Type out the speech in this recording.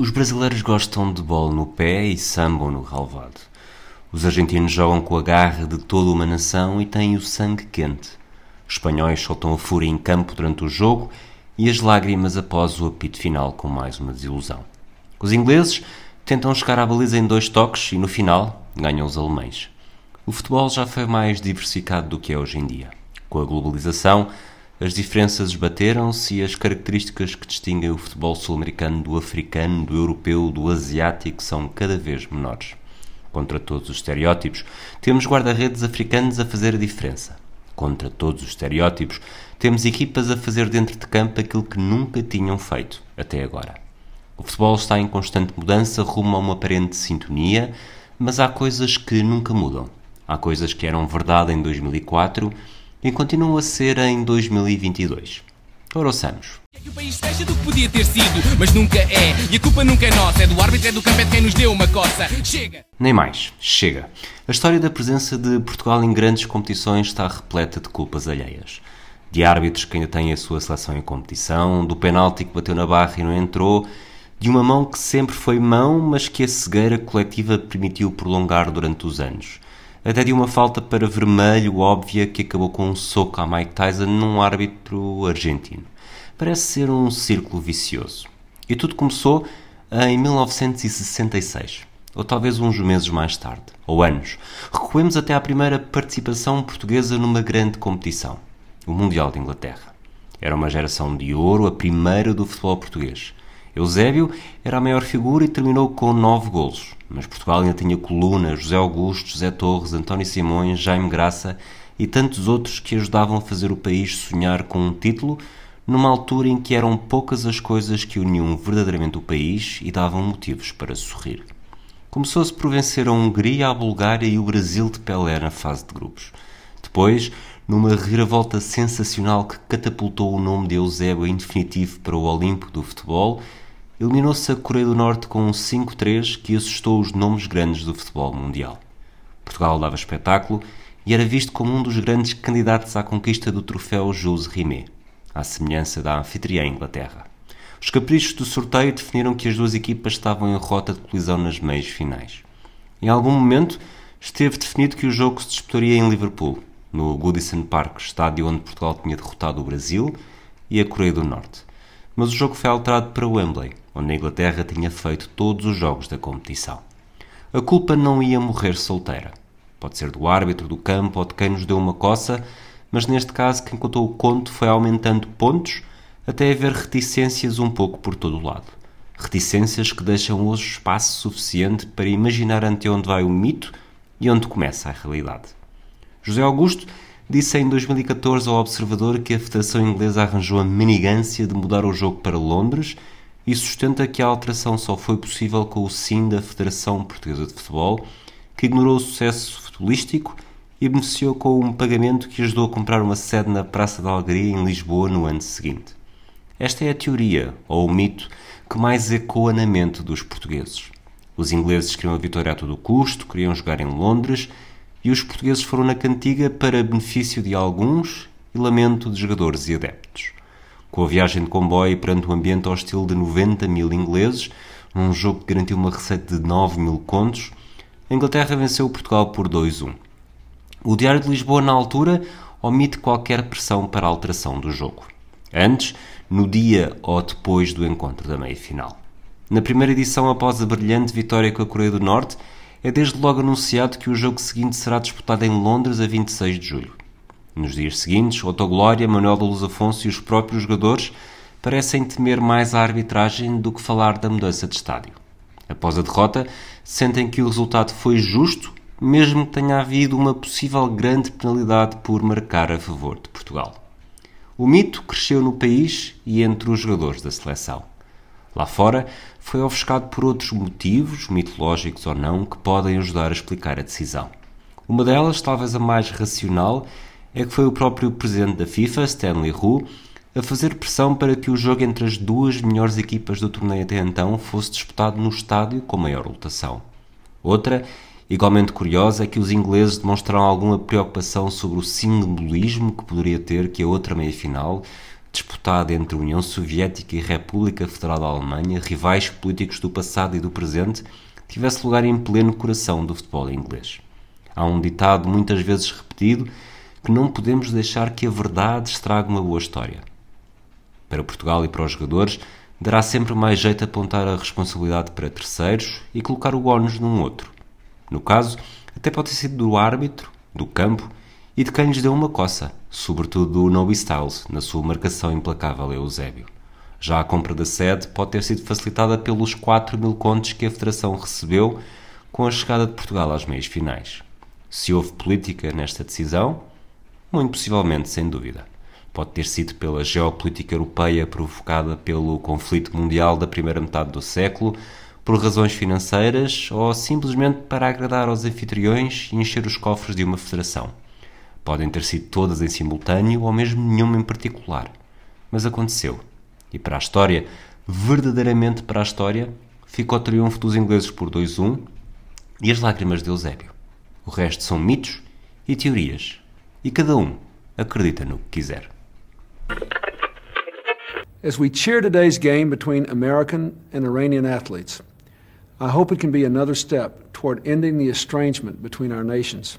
Os brasileiros gostam de bola no pé e sambam no relvado. Os argentinos jogam com a garra de toda uma nação e têm o sangue quente. Os espanhóis soltam a fúria em campo durante o jogo e as lágrimas após o apito final com mais uma desilusão. Os ingleses tentam chegar à baliza em dois toques e no final ganham os alemães. O futebol já foi mais diversificado do que é hoje em dia. Com a globalização, as diferenças esbateram-se e as características que distinguem o futebol sul-americano do africano, do europeu, do asiático são cada vez menores contra todos os estereótipos, temos guarda-redes africanos a fazer a diferença. Contra todos os estereótipos, temos equipas a fazer dentro de campo aquilo que nunca tinham feito até agora. O futebol está em constante mudança rumo a uma aparente sintonia, mas há coisas que nunca mudam. Há coisas que eram verdade em 2004 e continuam a ser em 2022. Ora, ouçamos. É que o país fecha do que podia ter sido, mas nunca é. E a culpa nunca é nossa, é do árbitro, é do campo, é de quem nos deu uma coça. Chega! Nem mais, chega. A história da presença de Portugal em grandes competições está repleta de culpas alheias. De árbitros que ainda têm a sua seleção em competição, do penalti que bateu na barra e não entrou, de uma mão que sempre foi mão, mas que a cegueira coletiva permitiu prolongar durante os anos. Até de uma falta para vermelho óbvia que acabou com um soco a Mike Tyson num árbitro argentino parece ser um círculo vicioso. E tudo começou em 1966, ou talvez uns meses mais tarde, ou anos. Recuemos até à primeira participação portuguesa numa grande competição, o Mundial de Inglaterra. Era uma geração de ouro, a primeira do futebol português. Eusébio era a maior figura e terminou com nove golos. Mas Portugal ainda tinha Coluna, José Augusto, José Torres, António Simões, Jaime Graça e tantos outros que ajudavam a fazer o país sonhar com um título numa altura em que eram poucas as coisas que uniam verdadeiramente o país e davam motivos para sorrir. Começou-se por vencer a Hungria, a Bulgária e o Brasil de Pelé na fase de grupos. Depois, numa reviravolta sensacional que catapultou o nome de Eusébio em definitivo para o Olimpo do futebol, eliminou-se a Coreia do Norte com um 5-3 que assustou os nomes grandes do futebol mundial. Portugal dava espetáculo e era visto como um dos grandes candidatos à conquista do troféu Jules Rimet à semelhança da anfitriã Inglaterra. Os caprichos do sorteio definiram que as duas equipas estavam em rota de colisão nas meias finais. Em algum momento, esteve definido que o jogo se disputaria em Liverpool, no Goodison Park, estádio onde Portugal tinha derrotado o Brasil e a Coreia do Norte. Mas o jogo foi alterado para Wembley, onde a Inglaterra tinha feito todos os jogos da competição. A culpa não ia morrer solteira. Pode ser do árbitro do campo ou de quem nos deu uma coça, mas neste caso quem contou o conto foi aumentando pontos até haver reticências um pouco por todo o lado. Reticências que deixam hoje espaço suficiente para imaginar ante onde vai o mito e onde começa a realidade. José Augusto disse em 2014 ao Observador que a Federação Inglesa arranjou a menigância de mudar o jogo para Londres e sustenta que a alteração só foi possível com o sim da Federação Portuguesa de Futebol, que ignorou o sucesso futebolístico e beneficiou com um pagamento que ajudou a comprar uma sede na Praça da Algaria, em Lisboa, no ano seguinte. Esta é a teoria, ou o mito, que mais ecoa na mente dos portugueses. Os ingleses queriam a vitória a todo custo, queriam jogar em Londres, e os portugueses foram na cantiga para benefício de alguns e lamento de jogadores e adeptos. Com a viagem de comboio perante um ambiente hostil de 90 mil ingleses, num jogo que garantiu uma receita de 9 mil contos, a Inglaterra venceu Portugal por 2-1. O Diário de Lisboa, na altura, omite qualquer pressão para a alteração do jogo. Antes, no dia ou depois do encontro da meia-final. Na primeira edição, após a brilhante vitória com a Coreia do Norte, é desde logo anunciado que o jogo seguinte será disputado em Londres a 26 de julho. Nos dias seguintes, Otto Glória, Manuel da Luz Afonso e os próprios jogadores parecem temer mais a arbitragem do que falar da mudança de estádio. Após a derrota, sentem que o resultado foi justo mesmo que tenha havido uma possível grande penalidade por marcar a favor de Portugal. O mito cresceu no país e entre os jogadores da seleção. Lá fora, foi ofuscado por outros motivos, mitológicos ou não, que podem ajudar a explicar a decisão. Uma delas, talvez a mais racional, é que foi o próprio presidente da FIFA, Stanley Hu, a fazer pressão para que o jogo entre as duas melhores equipas do torneio até então fosse disputado no estádio com maior lotação. Outra, igualmente curiosa, é que os ingleses demonstraram alguma preocupação sobre o simbolismo que poderia ter que a outra meia-final, disputada entre União Soviética e República Federal da Alemanha, rivais políticos do passado e do presente, tivesse lugar em pleno coração do futebol inglês. Há um ditado muitas vezes repetido que não podemos deixar que a verdade estrague uma boa história. Para Portugal e para os jogadores, dará sempre mais jeito apontar a responsabilidade para terceiros e colocar o ónus num outro. No caso, até pode ter sido do árbitro, do campo e de quem lhes deu uma coça, sobretudo do Noby Styles, na sua marcação implacável a Eusébio. Já a compra da sede pode ter sido facilitada pelos 4 mil contos que a Federação recebeu com a chegada de Portugal às meias finais. Se houve política nesta decisão, muito possivelmente, sem dúvida. Pode ter sido pela geopolítica europeia provocada pelo conflito mundial da primeira metade do século, por razões financeiras ou simplesmente para agradar aos anfitriões e encher os cofres de uma federação. Podem ter sido todas em simultâneo ou mesmo nenhuma em particular. Mas aconteceu. E para a história, verdadeiramente para a história, ficou o triunfo dos ingleses por 2-1 e as lágrimas de Eusébio. O resto são mitos e teorias. E cada um acredita no que quiser. As we cheer today's game between American and Iranian athletes, I hope it can be another step toward ending the estrangement between our nations.